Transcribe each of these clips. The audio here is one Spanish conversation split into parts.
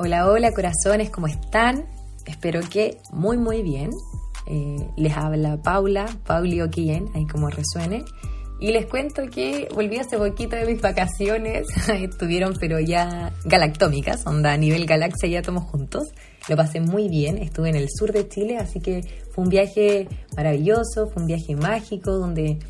Hola, hola corazones, ¿cómo están? Espero que muy, muy bien. Eh, les habla Paula, Pauli Oquien, ahí como resuene. Y les cuento que volví hace poquito de mis vacaciones, estuvieron pero ya galactómicas, onda a nivel galaxia ya estamos juntos. Lo pasé muy bien, estuve en el sur de Chile, así que fue un viaje maravilloso, fue un viaje mágico donde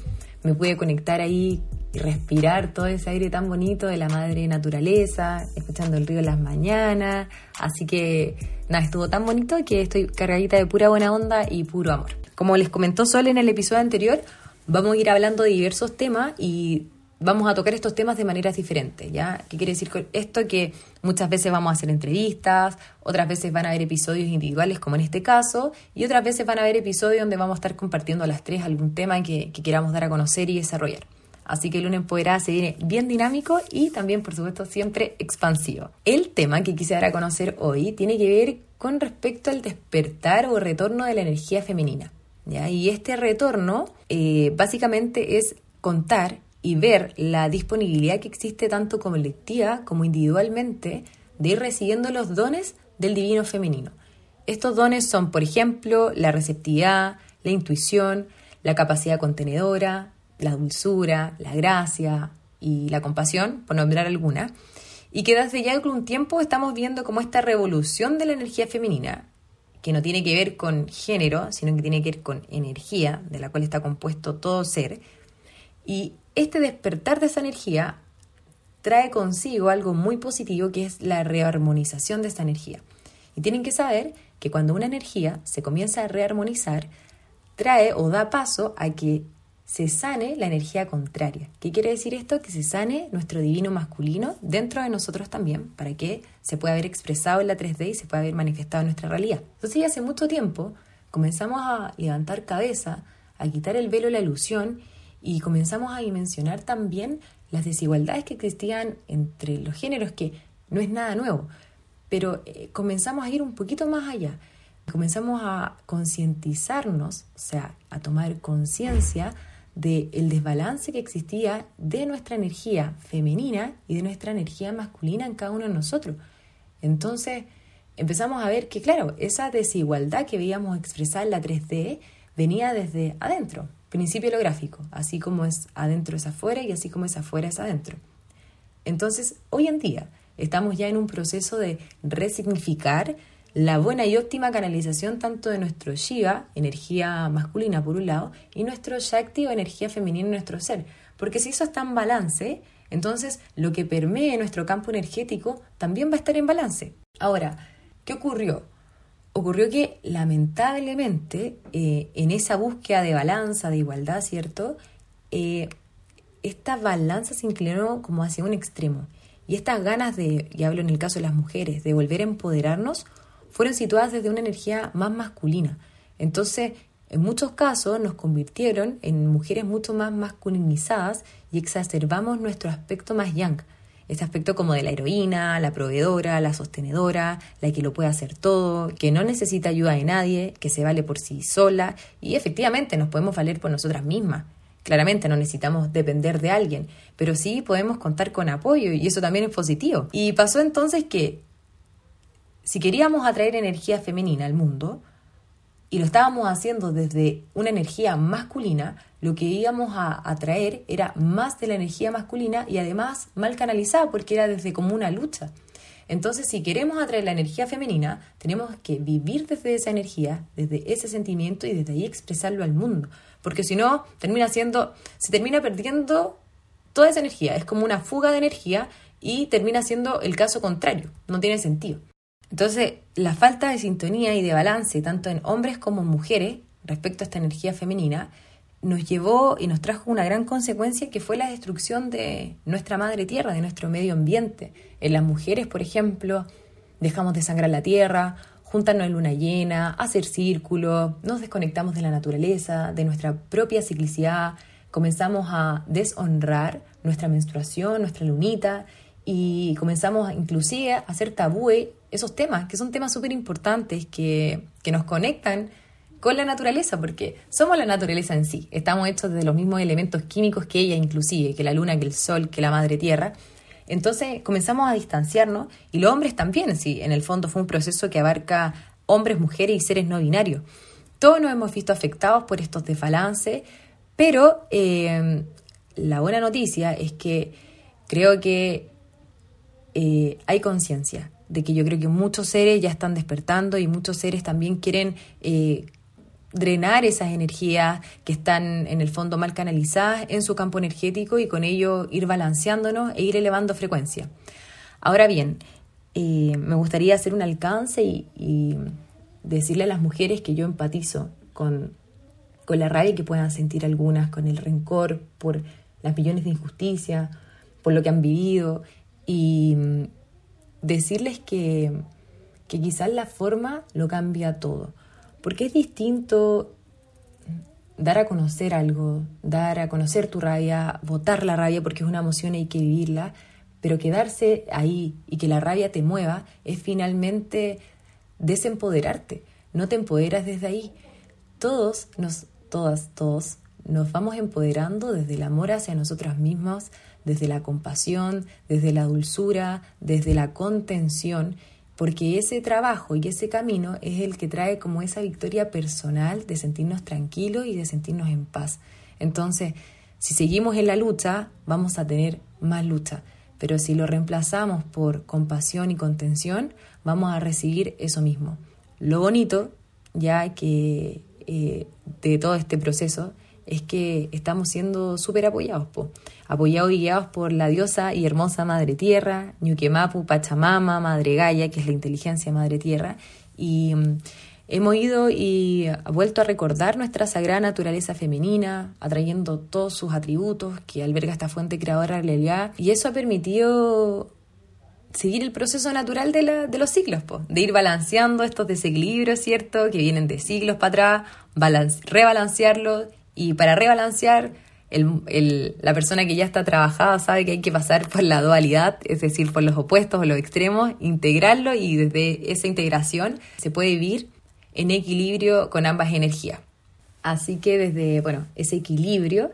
me pude conectar ahí y respirar todo ese aire tan bonito de la madre naturaleza, escuchando el río en las mañanas. Así que nada, estuvo tan bonito que estoy cargadita de pura buena onda y puro amor. Como les comentó Sol en el episodio anterior, vamos a ir hablando de diversos temas y vamos a tocar estos temas de maneras diferentes, ¿ya? ¿Qué quiere decir con esto? Que muchas veces vamos a hacer entrevistas, otras veces van a haber episodios individuales como en este caso, y otras veces van a haber episodios donde vamos a estar compartiendo a las tres algún tema que, que queramos dar a conocer y desarrollar. Así que el lunes podrá seguir bien dinámico y también, por supuesto, siempre expansivo. El tema que quise dar a conocer hoy tiene que ver con respecto al despertar o retorno de la energía femenina. ¿ya? Y este retorno eh, básicamente es contar y ver la disponibilidad que existe tanto colectiva como individualmente de ir recibiendo los dones del divino femenino. Estos dones son, por ejemplo, la receptividad, la intuición, la capacidad contenedora, la dulzura, la gracia y la compasión, por nombrar alguna, y que desde ya algún tiempo estamos viendo como esta revolución de la energía femenina, que no tiene que ver con género, sino que tiene que ver con energía, de la cual está compuesto todo ser, y este despertar de esa energía trae consigo algo muy positivo que es la rearmonización de esa energía. Y tienen que saber que cuando una energía se comienza a rearmonizar, trae o da paso a que se sane la energía contraria. ¿Qué quiere decir esto? Que se sane nuestro divino masculino dentro de nosotros también, para que se pueda haber expresado en la 3D y se pueda haber manifestado nuestra realidad. Entonces, ya hace mucho tiempo comenzamos a levantar cabeza, a quitar el velo de la ilusión y comenzamos a dimensionar también las desigualdades que existían entre los géneros, que no es nada nuevo, pero eh, comenzamos a ir un poquito más allá. Comenzamos a concientizarnos, o sea, a tomar conciencia del desbalance que existía de nuestra energía femenina y de nuestra energía masculina en cada uno de nosotros. Entonces empezamos a ver que, claro, esa desigualdad que veíamos expresar en la 3D venía desde adentro, principio holográfico, así como es adentro es afuera y así como es afuera es adentro. Entonces, hoy en día estamos ya en un proceso de resignificar la buena y óptima canalización tanto de nuestro Shiva, energía masculina por un lado, y nuestro Shakti o energía femenina en nuestro ser. Porque si eso está en balance, entonces lo que permee nuestro campo energético también va a estar en balance. Ahora, ¿qué ocurrió? Ocurrió que lamentablemente eh, en esa búsqueda de balanza, de igualdad, ¿cierto? Eh, esta balanza se inclinó como hacia un extremo. Y estas ganas de, y hablo en el caso de las mujeres, de volver a empoderarnos, fueron situadas desde una energía más masculina. Entonces, en muchos casos nos convirtieron en mujeres mucho más masculinizadas y exacerbamos nuestro aspecto más yang. Ese aspecto como de la heroína, la proveedora, la sostenedora, la que lo puede hacer todo, que no necesita ayuda de nadie, que se vale por sí sola y efectivamente nos podemos valer por nosotras mismas. Claramente no necesitamos depender de alguien, pero sí podemos contar con apoyo y eso también es positivo. Y pasó entonces que si queríamos atraer energía femenina al mundo, y lo estábamos haciendo desde una energía masculina, lo que íbamos a atraer era más de la energía masculina y además mal canalizada porque era desde como una lucha. Entonces, si queremos atraer la energía femenina, tenemos que vivir desde esa energía, desde ese sentimiento y desde ahí expresarlo al mundo. Porque si no, termina siendo, se termina perdiendo toda esa energía. Es como una fuga de energía y termina siendo el caso contrario. No tiene sentido. Entonces, la falta de sintonía y de balance, tanto en hombres como en mujeres, respecto a esta energía femenina, nos llevó y nos trajo una gran consecuencia que fue la destrucción de nuestra madre tierra, de nuestro medio ambiente. En las mujeres, por ejemplo, dejamos de sangrar la tierra, juntarnos en luna llena, hacer círculo, nos desconectamos de la naturaleza, de nuestra propia ciclicidad, comenzamos a deshonrar nuestra menstruación, nuestra lunita, y comenzamos inclusive a hacer tabúe esos temas, que son temas súper importantes que, que nos conectan con la naturaleza, porque somos la naturaleza en sí, estamos hechos de los mismos elementos químicos que ella inclusive, que la luna, que el sol, que la madre tierra. Entonces comenzamos a distanciarnos y los hombres también, sí, en el fondo fue un proceso que abarca hombres, mujeres y seres no binarios. Todos nos hemos visto afectados por estos desbalances, pero eh, la buena noticia es que creo que eh, hay conciencia de que yo creo que muchos seres ya están despertando y muchos seres también quieren eh, drenar esas energías que están en el fondo mal canalizadas en su campo energético y con ello ir balanceándonos e ir elevando frecuencia. Ahora bien, me gustaría hacer un alcance y decirle a las mujeres que yo empatizo con, con la rabia que puedan sentir algunas, con el rencor por las millones de injusticias, por lo que han vivido, y decirles que, que quizás la forma lo cambia todo, porque es distinto dar a conocer algo, dar a conocer tu rabia, votar la rabia porque es una emoción y hay que vivirla, pero quedarse ahí y que la rabia te mueva es finalmente desempoderarte, no te empoderas desde ahí. Todos, nos, todas, todos, nos vamos empoderando desde el amor hacia nosotras mismas, desde la compasión, desde la dulzura, desde la contención, porque ese trabajo y ese camino es el que trae como esa victoria personal de sentirnos tranquilos y de sentirnos en paz. Entonces, si seguimos en la lucha, vamos a tener más lucha, pero si lo reemplazamos por compasión y contención, vamos a recibir eso mismo. Lo bonito, ya que eh, de todo este proceso, es que estamos siendo súper apoyados, apoyados y guiados por la diosa y hermosa Madre Tierra, Ñuquemapu, Pachamama, Madre Gaia, que es la inteligencia Madre Tierra, y mm, hemos ido y vuelto a recordar nuestra sagrada naturaleza femenina, atrayendo todos sus atributos que alberga esta fuente creadora de realidad, y eso ha permitido seguir el proceso natural de, la, de los ciclos, de ir balanceando estos desequilibrios, ¿cierto? Que vienen de siglos para atrás, rebalancearlos y para rebalancear, la persona que ya está trabajada sabe que hay que pasar por la dualidad, es decir, por los opuestos o los extremos, integrarlo y desde esa integración se puede vivir en equilibrio con ambas energías. Así que desde, bueno, ese equilibrio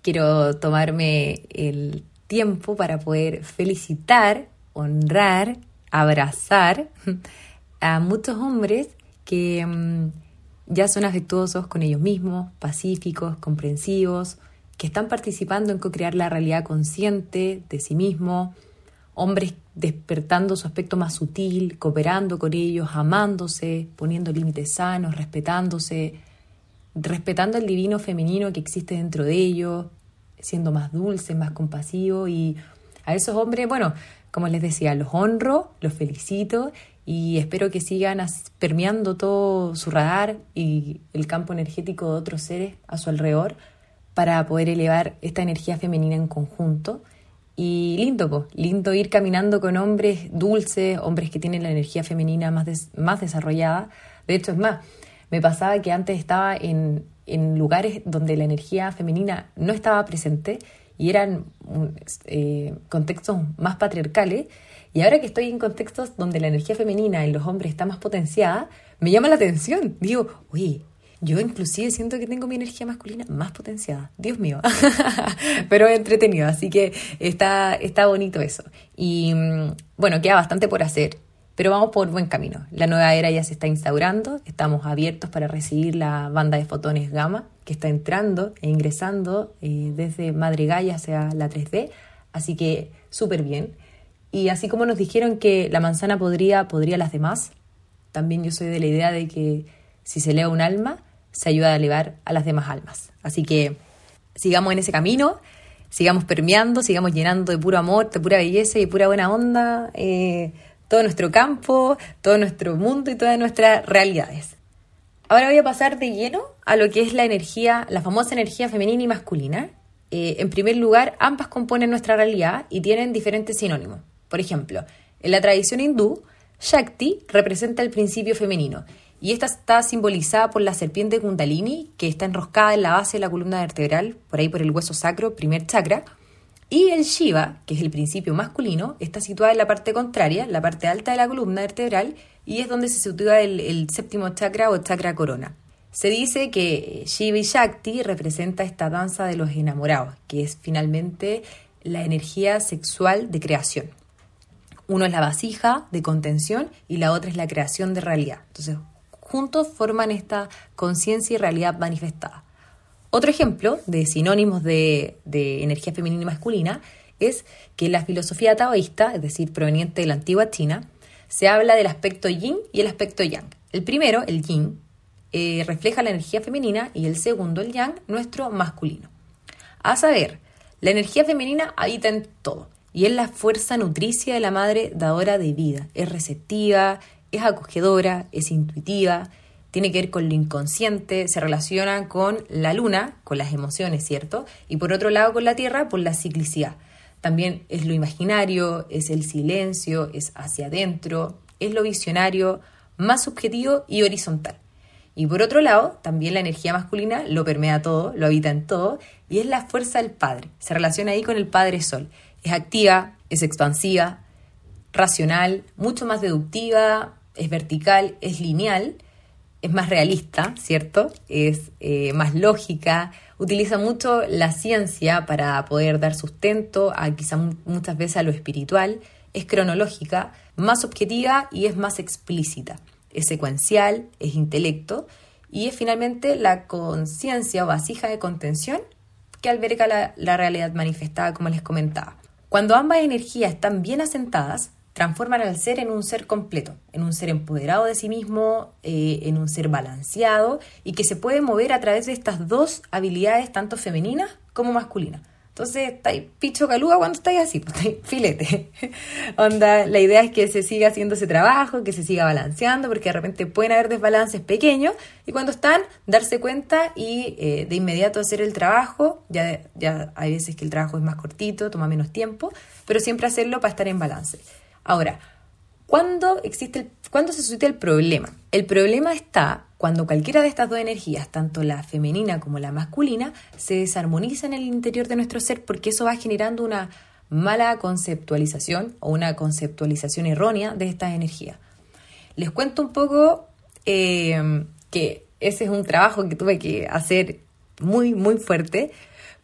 quiero tomarme el tiempo para poder felicitar, honrar, abrazar a muchos hombres que mm, ya son afectuosos con ellos mismos, pacíficos, comprensivos, que están participando en co-crear la realidad consciente de sí mismo, hombres despertando su aspecto más sutil, cooperando con ellos, amándose, poniendo límites sanos, respetándose, respetando el divino femenino que existe dentro de ellos, siendo más dulce, más compasivo. Y a esos hombres, bueno, como les decía, los honro, los felicito y espero que sigan permeando todo su radar y el campo energético de otros seres a su alrededor para poder elevar esta energía femenina en conjunto. Y lindo, lindo ir caminando con hombres dulces, hombres que tienen la energía femenina más, más desarrollada. De hecho, es más, me pasaba que antes estaba en, en lugares donde la energía femenina no estaba presente y eran eh, contextos más patriarcales. Y ahora que estoy en contextos donde la energía femenina en los hombres está más potenciada, me llama la atención. Digo, oye, yo inclusive siento que tengo mi energía masculina más potenciada. Dios mío. Pero entretenido, así que está, está bonito eso. Y mm, bueno, queda bastante por hacer. Pero vamos por buen camino. La nueva era ya se está instaurando, estamos abiertos para recibir la banda de fotones gamma que está entrando e ingresando eh, desde Madre Gaia hacia la 3D, así que súper bien. Y así como nos dijeron que la manzana podría, podría las demás, también yo soy de la idea de que si se eleva un alma, se ayuda a elevar a las demás almas. Así que sigamos en ese camino, sigamos permeando, sigamos llenando de puro amor, de pura belleza y pura buena onda. Eh, todo nuestro campo, todo nuestro mundo y todas nuestras realidades. Ahora voy a pasar de lleno a lo que es la energía, la famosa energía femenina y masculina. Eh, en primer lugar, ambas componen nuestra realidad y tienen diferentes sinónimos. Por ejemplo, en la tradición hindú, Shakti representa el principio femenino y esta está simbolizada por la serpiente Kundalini, que está enroscada en la base de la columna vertebral, por ahí por el hueso sacro, primer chakra, y el Shiva, que es el principio masculino, está situado en la parte contraria, la parte alta de la columna vertebral, y es donde se sitúa el, séptimo chakra o chakra corona. Se dice que Shiva y Shakti representa esta danza de los enamorados, que es finalmente la energía sexual de creación. Uno es la vasija de contención y la otra es la creación de realidad. Entonces, juntos forman esta conciencia y realidad manifestada. Otro ejemplo de sinónimos de, de, energía femenina y masculina es que en la filosofía taoísta, es decir, proveniente de la antigua China, se habla del aspecto yin y el aspecto yang. El primero, el yin, eh, refleja la energía femenina y el segundo, el yang, nuestro masculino. A saber, la energía femenina habita en todo y es la fuerza nutricia de la madre dadora de vida. Es receptiva, es acogedora, es intuitiva, tiene que ver con lo inconsciente, se relaciona con la luna, con las emociones, ¿cierto? Y por otro lado con la tierra, por la ciclicidad. También es lo imaginario, es el silencio, es hacia adentro, es lo visionario, más subjetivo y horizontal. Y por otro lado, también la energía masculina lo permea todo, lo habita en todo, y es la fuerza del Padre. Se relaciona ahí con el Padre Sol. Es activa, es expansiva, racional, mucho más deductiva, es vertical, es lineal, es más realista, ¿cierto? Es eh, más lógica, utiliza mucho la ciencia para poder dar sustento a quizá muchas veces a lo espiritual, es cronológica, más objetiva y es más explícita. Es secuencial, es intelecto y es finalmente la conciencia o vasija de contención que alberga la, la realidad manifestada, como les comentaba. Cuando ambas energías están bien asentadas, transforman al ser en un ser completo, en un ser empoderado de sí mismo, eh, en un ser balanceado y que se puede mover a través de estas dos habilidades, tanto femeninas como masculinas. Entonces, estáis picho calúa cuando estáis así, pues estáis filete. Onda, la idea es que se siga haciendo ese trabajo, que se siga balanceando, porque de repente pueden haber desbalances pequeños y cuando están, darse cuenta y eh, de inmediato hacer el trabajo. Ya, ya hay veces que el trabajo es más cortito, toma menos tiempo, pero siempre hacerlo para estar en balance. Ahora, ¿cuándo, existe el, ¿cuándo se suscita el problema? El problema está cuando cualquiera de estas dos energías, tanto la femenina como la masculina, se desarmoniza en el interior de nuestro ser porque eso va generando una mala conceptualización o una conceptualización errónea de estas energías. Les cuento un poco eh, que ese es un trabajo que tuve que hacer muy, muy fuerte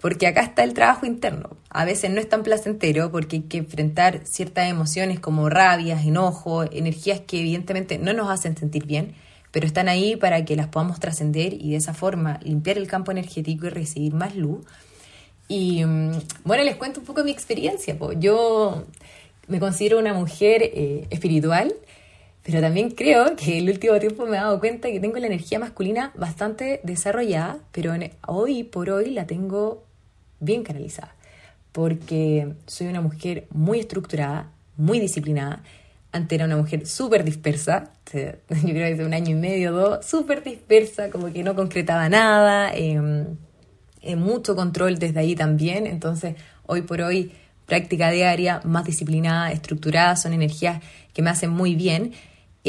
porque acá está el trabajo interno. A veces no es tan placentero porque hay que enfrentar ciertas emociones como rabias, enojo, energías que evidentemente no nos hacen sentir bien, pero están ahí para que las podamos trascender y de esa forma limpiar el campo energético y recibir más luz. Y mm, bueno, les cuento un poco mi experiencia. Yo me considero una mujer eh, espiritual, pero también creo que el último tiempo me he dado cuenta que tengo la energía masculina bastante desarrollada, pero hoy por hoy la tengo bien canalizada, porque soy una mujer muy estructurada, muy disciplinada. Antes era una mujer súper dispersa, yo creo que hace un año y medio, dos, súper dispersa, como que no concretaba nada, eh, mucho control desde ahí también. Entonces, hoy por hoy, práctica diaria, más disciplinada, estructurada, son energías que me hacen muy bien.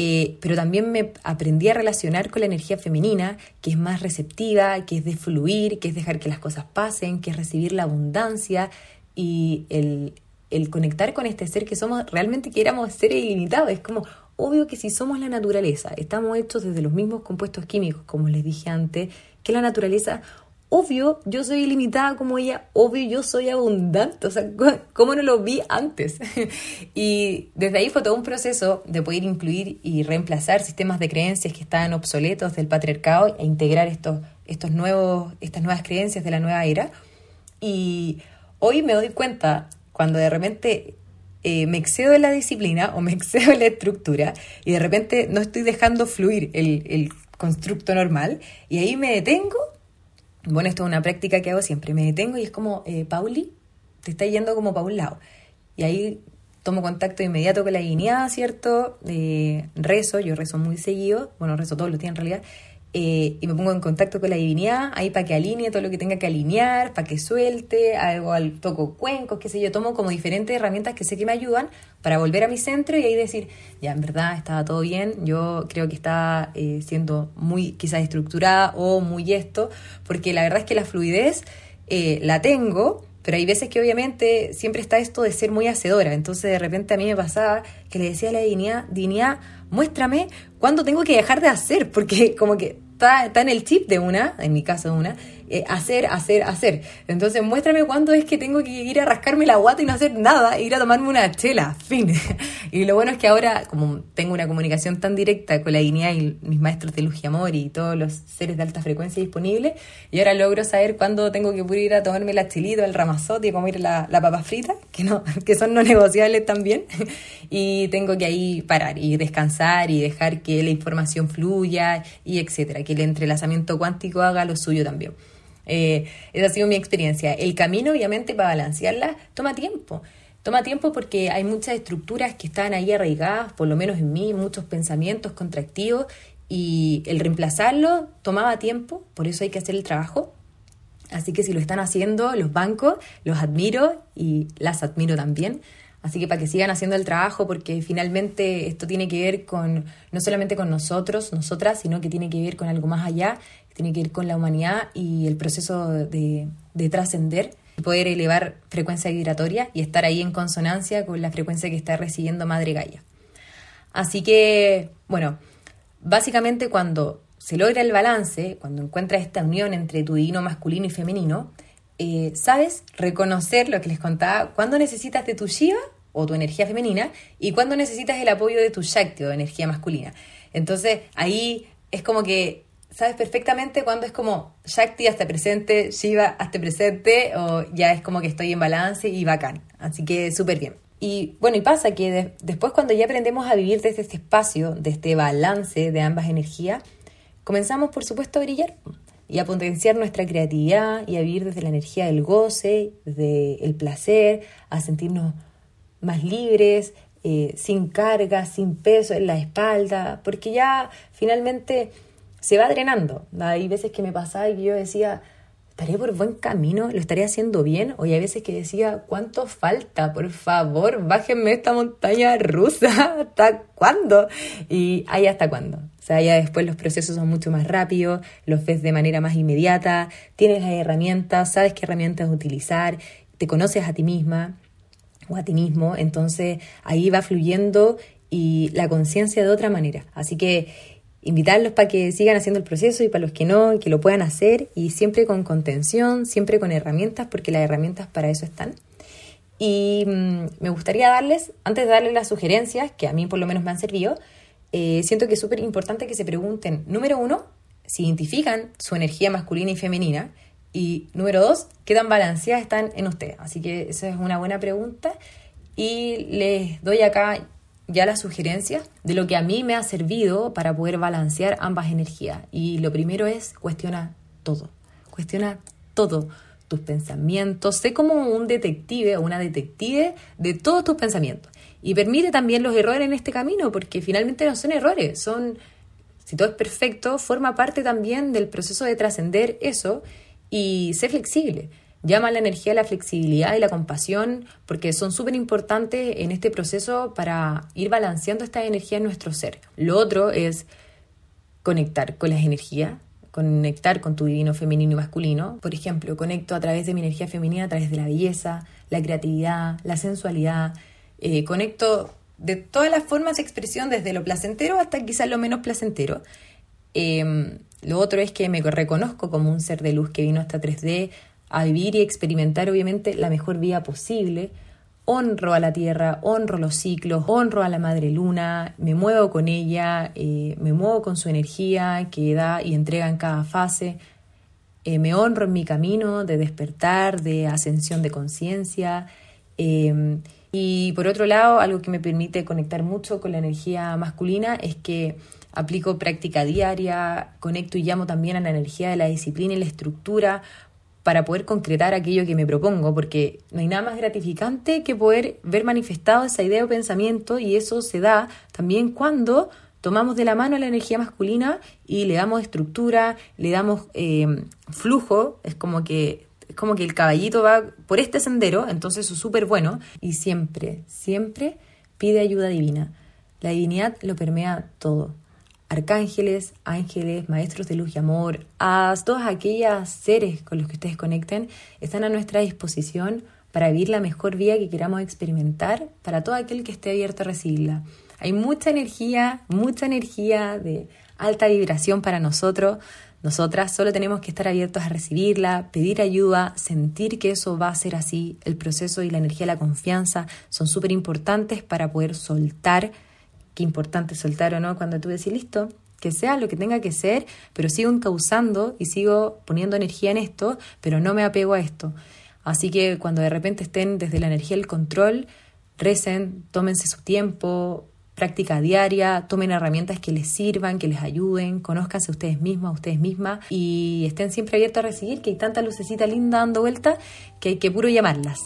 Eh, pero también me aprendí a relacionar con la energía femenina, que es más receptiva, que es de fluir, que es dejar que las cosas pasen, que es recibir la abundancia y el, el conectar con este ser que somos, realmente que éramos seres ilimitados. Es como, obvio que si somos la naturaleza, estamos hechos desde los mismos compuestos químicos, como les dije antes, que la naturaleza obvio yo soy ilimitada como ella, obvio yo soy abundante, o sea, ¿cómo no lo vi antes? y desde ahí fue todo un proceso de poder incluir y reemplazar sistemas de creencias que estaban obsoletos del patriarcado e integrar estos, estos nuevos, estas nuevas creencias de la nueva era. Y hoy me doy cuenta cuando de repente eh, me excedo de la disciplina o me excedo de la estructura y de repente no estoy dejando fluir el, el constructo normal y ahí me detengo bueno, esto es una práctica que hago siempre. Me detengo y es como, eh, Pauli, te está yendo como para un lado. Y ahí tomo contacto inmediato con la divinidad, ¿cierto? Eh, rezo, yo rezo muy seguido, bueno, rezo todos los días en realidad, eh, y me pongo en contacto con la divinidad, ahí para que alinee todo lo que tenga que alinear, para que suelte, al toco cuencos, qué sé yo, tomo como diferentes herramientas que sé que me ayudan para volver a mi centro y ahí decir, ya, en verdad estaba todo bien, yo creo que está eh, siendo muy quizás estructurada o muy esto, porque la verdad es que la fluidez eh, la tengo, pero hay veces que obviamente siempre está esto de ser muy hacedora, entonces de repente a mí me pasaba que le decía a la divinidad, divinidad, muéstrame cuándo tengo que dejar de hacer, porque como que está, está en el chip de una, en mi caso de una, eh, hacer, hacer, hacer. Entonces muéstrame cuándo es que tengo que ir a rascarme la guata y no hacer nada, e ir a tomarme una chela, fin. y lo bueno es que ahora, como tengo una comunicación tan directa con la dignidad y mis maestros de luz y amor y todos los seres de alta frecuencia disponibles, y ahora logro saber cuándo tengo que ir a tomarme la chilito, el ramazote y comer la, la papa frita, que, no, que son no negociables también, y tengo que ahí parar y descansar y dejar que la información fluya y etcétera, que el entrelazamiento cuántico haga lo suyo también. Eh, esa ha sido mi experiencia. El camino, obviamente, para balancearla toma tiempo. Toma tiempo porque hay muchas estructuras que están ahí arraigadas, por lo menos en mí, muchos pensamientos contractivos, y el reemplazarlo tomaba tiempo, por eso hay que hacer el trabajo. Así que si lo están haciendo, los bancos, los admiro y las admiro también. Así que para que sigan haciendo el trabajo, porque finalmente esto tiene que ver con, no solamente con nosotros, nosotras, sino que tiene que ver con algo más allá, tiene que ver con la humanidad y el proceso de, de trascender, poder elevar frecuencia vibratoria y estar ahí en consonancia con la frecuencia que está recibiendo Madre Gaia. Así que, bueno, básicamente cuando se logra el balance, cuando encuentras esta unión entre tu divino masculino y femenino, eh, sabes reconocer lo que les contaba, cuando necesitas de tu Shiva o tu energía femenina y cuando necesitas el apoyo de tu Shakti o energía masculina. Entonces ahí es como que sabes perfectamente cuando es como Shakti hasta presente, Shiva hasta presente o ya es como que estoy en balance y bacán. Así que súper bien. Y bueno, y pasa que después cuando ya aprendemos a vivir desde este espacio, de este balance de ambas energías, comenzamos por supuesto a brillar y a potenciar nuestra creatividad y a vivir desde la energía del goce, del placer, a sentirnos más libres, eh, sin carga, sin peso en la espalda, porque ya finalmente se va drenando. Hay veces que me pasaba y yo decía, ¿estaré por buen camino? ¿Lo estaré haciendo bien? O hay veces que decía, ¿cuánto falta? Por favor, bájenme esta montaña rusa. ¿Hasta cuándo? Y ahí hasta cuándo sea, ya después los procesos son mucho más rápidos, los ves de manera más inmediata, tienes las herramientas, sabes qué herramientas utilizar, te conoces a ti misma o a ti mismo, entonces ahí va fluyendo y la conciencia de otra manera. Así que invitarlos para que sigan haciendo el proceso y para los que no, que lo puedan hacer y siempre con contención, siempre con herramientas, porque las herramientas para eso están. Y mm, me gustaría darles, antes de darles las sugerencias, que a mí por lo menos me han servido, eh, siento que es súper importante que se pregunten, número uno, si identifican su energía masculina y femenina, y número dos, qué tan balanceadas están en usted. Así que esa es una buena pregunta y les doy acá ya las sugerencias de lo que a mí me ha servido para poder balancear ambas energías. Y lo primero es cuestiona todo, cuestiona todo tus pensamientos, sé como un detective o una detective de todos tus pensamientos y permite también los errores en este camino, porque finalmente no son errores, son, si todo es perfecto, forma parte también del proceso de trascender eso y ser flexible. Llama la energía la flexibilidad y la compasión, porque son súper importantes en este proceso para ir balanceando esta energía en nuestro ser. Lo otro es conectar con las energías, conectar con tu divino femenino y masculino. Por ejemplo, conecto a través de mi energía femenina, a través de la belleza, la creatividad, la sensualidad, eh, conecto de todas las formas de expresión, desde lo placentero hasta quizás lo menos placentero. Em, lo otro es que me reconozco como un ser de luz que vino hasta 3D a vivir y experimentar obviamente la mejor vida posible. Honro a la tierra, honro los ciclos, honro a la madre luna, me muevo con ella, eh, me muevo con su energía que da y entrega en cada fase. Eh, me honro en mi camino de despertar, de ascensión de conciencia. Em, y por otro lado, algo que me permite conectar mucho con la energía masculina es que aplico práctica diaria, conecto y llamo también a la energía de la disciplina y la estructura para poder concretar aquello que me propongo, porque no hay nada más gratificante que poder ver manifestado esa idea o pensamiento y eso se da también cuando tomamos de la mano la energía masculina y le damos estructura, le damos eh, flujo, es como que es como que el caballito va por este sendero, entonces es súper bueno. Y siempre, siempre pide ayuda divina. La divinidad lo permea todo. Arcángeles, ángeles, maestros de luz y amor, a todos aquellos seres con los que ustedes conecten, están a nuestra disposición para vivir la mejor vida que queramos experimentar para todo aquel que esté abierto a recibirla. Hay mucha energía, mucha energía de alta vibración para nosotros. Nosotras solo tenemos que estar abiertos a recibirla, pedir ayuda, sentir que eso va a ser así. El proceso y la energía la confianza son súper importantes para poder soltar. Qué importante soltar o no cuando tú decís, listo, que sea lo que tenga que ser, pero sigo encauzando y sigo poniendo energía en esto, pero no me apego a esto. Así que cuando de repente estén desde la energía del control, recen, tómense su tiempo, práctica diaria, tomen herramientas que les sirvan, que les ayuden, conózcanse ustedes mismas, ustedes mismas y estén siempre abiertos a recibir que hay tanta lucecita linda dando vuelta que hay que puro llamarlas.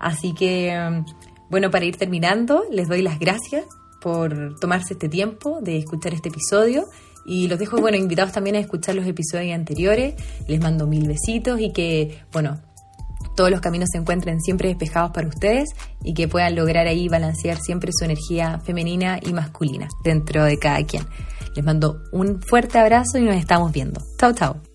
Así que, um, bueno, para ir terminando, les doy las gracias por tomarse este tiempo de escuchar este episodio y los dejo, bueno, invitados también a escuchar los episodios anteriores. Les mando mil besitos y que, bueno, todos los caminos se encuentren siempre despejados para ustedes y que puedan lograr ahí balancear siempre su energía femenina y masculina dentro de cada quien. Les mando un fuerte abrazo y nos estamos viendo. Chao, chao.